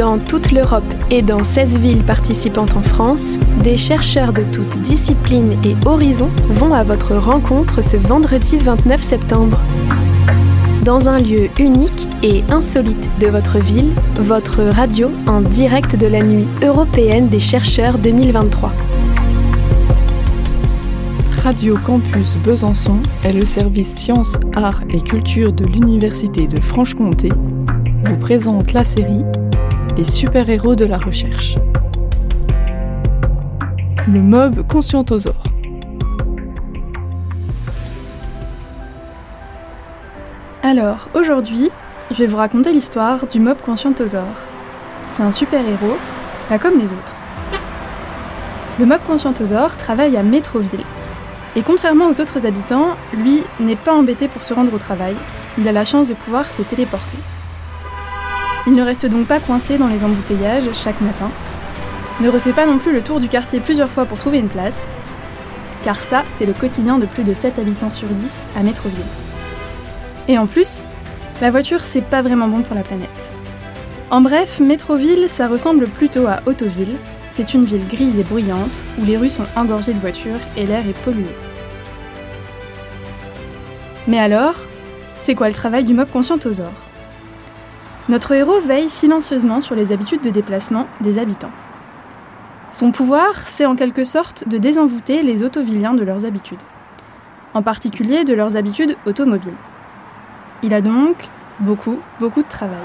Dans toute l'Europe et dans 16 villes participantes en France, des chercheurs de toutes disciplines et horizons vont à votre rencontre ce vendredi 29 septembre. Dans un lieu unique et insolite de votre ville, votre radio en direct de la nuit européenne des chercheurs 2023. Radio Campus Besançon est le service sciences, arts et culture de l'Université de Franche-Comté vous présente la série Super-héros de la recherche. Le mob conscientosaure. Alors, aujourd'hui, je vais vous raconter l'histoire du mob conscientosaure. C'est un super-héros, pas comme les autres. Le mob conscientosaure travaille à Métroville. Et contrairement aux autres habitants, lui n'est pas embêté pour se rendre au travail. Il a la chance de pouvoir se téléporter. Il ne reste donc pas coincé dans les embouteillages chaque matin, ne refait pas non plus le tour du quartier plusieurs fois pour trouver une place, car ça, c'est le quotidien de plus de 7 habitants sur 10 à Métroville. Et en plus, la voiture, c'est pas vraiment bon pour la planète. En bref, Métroville, ça ressemble plutôt à Autoville. C'est une ville grise et bruyante où les rues sont engorgées de voitures et l'air est pollué. Mais alors, c'est quoi le travail du mob conscientosaure notre héros veille silencieusement sur les habitudes de déplacement des habitants. Son pouvoir, c'est en quelque sorte de désenvoûter les autovilliens de leurs habitudes, en particulier de leurs habitudes automobiles. Il a donc beaucoup, beaucoup de travail.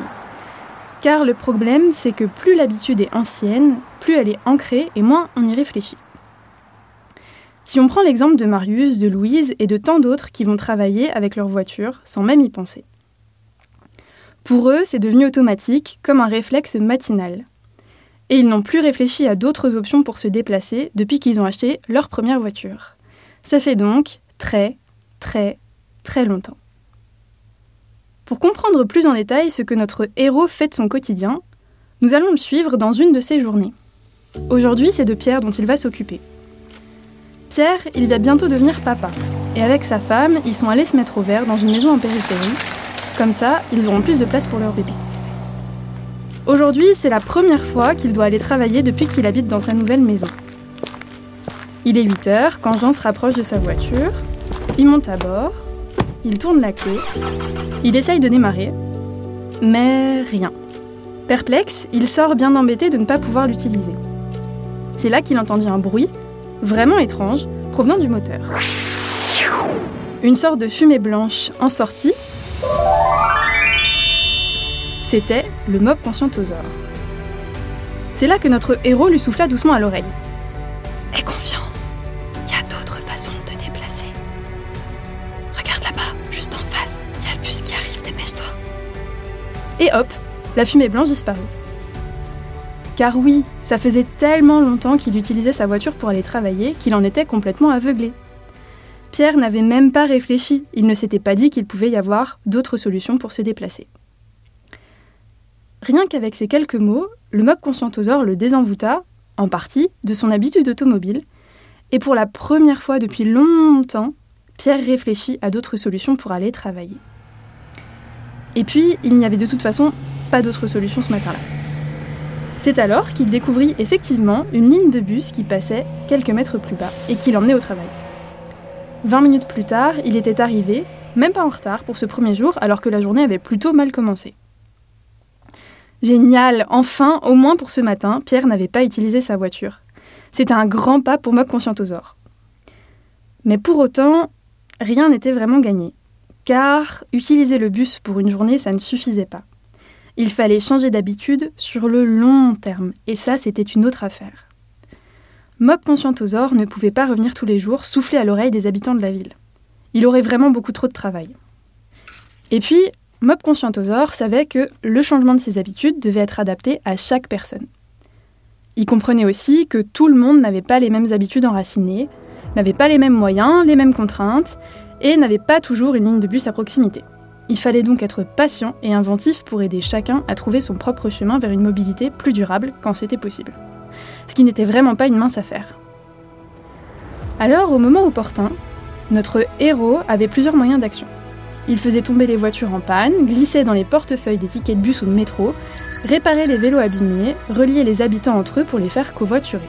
Car le problème, c'est que plus l'habitude est ancienne, plus elle est ancrée et moins on y réfléchit. Si on prend l'exemple de Marius, de Louise et de tant d'autres qui vont travailler avec leur voiture sans même y penser. Pour eux, c'est devenu automatique, comme un réflexe matinal. Et ils n'ont plus réfléchi à d'autres options pour se déplacer depuis qu'ils ont acheté leur première voiture. Ça fait donc très, très, très longtemps. Pour comprendre plus en détail ce que notre héros fait de son quotidien, nous allons le suivre dans une de ses journées. Aujourd'hui, c'est de Pierre dont il va s'occuper. Pierre, il va bientôt devenir papa, et avec sa femme, ils sont allés se mettre au vert dans une maison en périphérie, comme ça, ils auront plus de place pour leur bébé. Aujourd'hui, c'est la première fois qu'il doit aller travailler depuis qu'il habite dans sa nouvelle maison. Il est 8 heures quand Jean se rapproche de sa voiture. Il monte à bord. Il tourne la clé. Il essaye de démarrer. Mais rien. Perplexe, il sort bien embêté de ne pas pouvoir l'utiliser. C'est là qu'il entendit un bruit, vraiment étrange, provenant du moteur. Une sorte de fumée blanche en sortie c'était le mob conscientosaure. C'est là que notre héros lui souffla doucement à l'oreille. Aie confiance, il y a d'autres façons de te déplacer. Regarde là-bas, juste en face, il y a le bus qui arrive, dépêche-toi. Et hop, la fumée blanche disparut. Car oui, ça faisait tellement longtemps qu'il utilisait sa voiture pour aller travailler qu'il en était complètement aveuglé. Pierre n'avait même pas réfléchi, il ne s'était pas dit qu'il pouvait y avoir d'autres solutions pour se déplacer. Rien qu'avec ces quelques mots, le mob conscientosaure le désenvoûta, en partie, de son habitude automobile, et pour la première fois depuis longtemps, Pierre réfléchit à d'autres solutions pour aller travailler. Et puis, il n'y avait de toute façon pas d'autre solution ce matin-là. C'est alors qu'il découvrit effectivement une ligne de bus qui passait quelques mètres plus bas et qui l'emmenait au travail. Vingt minutes plus tard, il était arrivé, même pas en retard pour ce premier jour, alors que la journée avait plutôt mal commencé. Génial, enfin, au moins pour ce matin, Pierre n'avait pas utilisé sa voiture. C'était un grand pas pour Mob Conscientosaure. Mais pour autant, rien n'était vraiment gagné. Car utiliser le bus pour une journée, ça ne suffisait pas. Il fallait changer d'habitude sur le long terme, et ça, c'était une autre affaire. Mob Conscientosaure ne pouvait pas revenir tous les jours souffler à l'oreille des habitants de la ville. Il aurait vraiment beaucoup trop de travail. Et puis, Mob Conscientosaure savait que le changement de ses habitudes devait être adapté à chaque personne. Il comprenait aussi que tout le monde n'avait pas les mêmes habitudes enracinées, n'avait pas les mêmes moyens, les mêmes contraintes, et n'avait pas toujours une ligne de bus à proximité. Il fallait donc être patient et inventif pour aider chacun à trouver son propre chemin vers une mobilité plus durable quand c'était possible. Ce qui n'était vraiment pas une mince affaire. Alors, au moment opportun, notre héros avait plusieurs moyens d'action. Il faisait tomber les voitures en panne, glissait dans les portefeuilles des tickets de bus ou de métro, réparer les vélos abîmés, relier les habitants entre eux pour les faire covoiturer.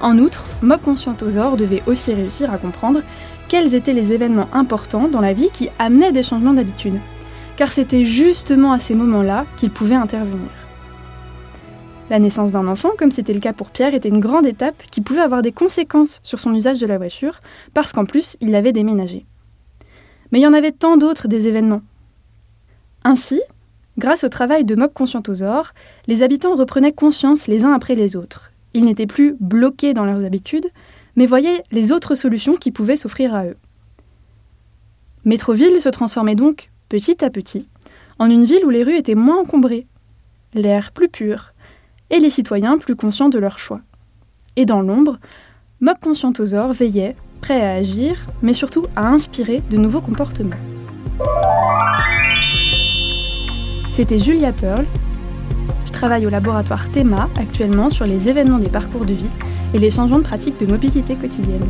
En outre, Mob Conscientosaure devait aussi réussir à comprendre quels étaient les événements importants dans la vie qui amenaient des changements d'habitude, car c'était justement à ces moments-là qu'il pouvait intervenir. La naissance d'un enfant, comme c'était le cas pour Pierre, était une grande étape qui pouvait avoir des conséquences sur son usage de la voiture, parce qu'en plus, il l'avait déménagé. Mais il y en avait tant d'autres des événements. Ainsi, grâce au travail de Mob Conscientosaure, les habitants reprenaient conscience les uns après les autres. Ils n'étaient plus bloqués dans leurs habitudes, mais voyaient les autres solutions qui pouvaient s'offrir à eux. Métroville se transformait donc, petit à petit, en une ville où les rues étaient moins encombrées, l'air plus pur, et les citoyens plus conscients de leurs choix. Et dans l'ombre, Mob Conscientosaure veillait, prêt à agir, mais surtout à inspirer de nouveaux comportements. C'était Julia Pearl. Je travaille au laboratoire THEMA actuellement sur les événements des parcours de vie et les changements de pratiques de mobilité quotidienne.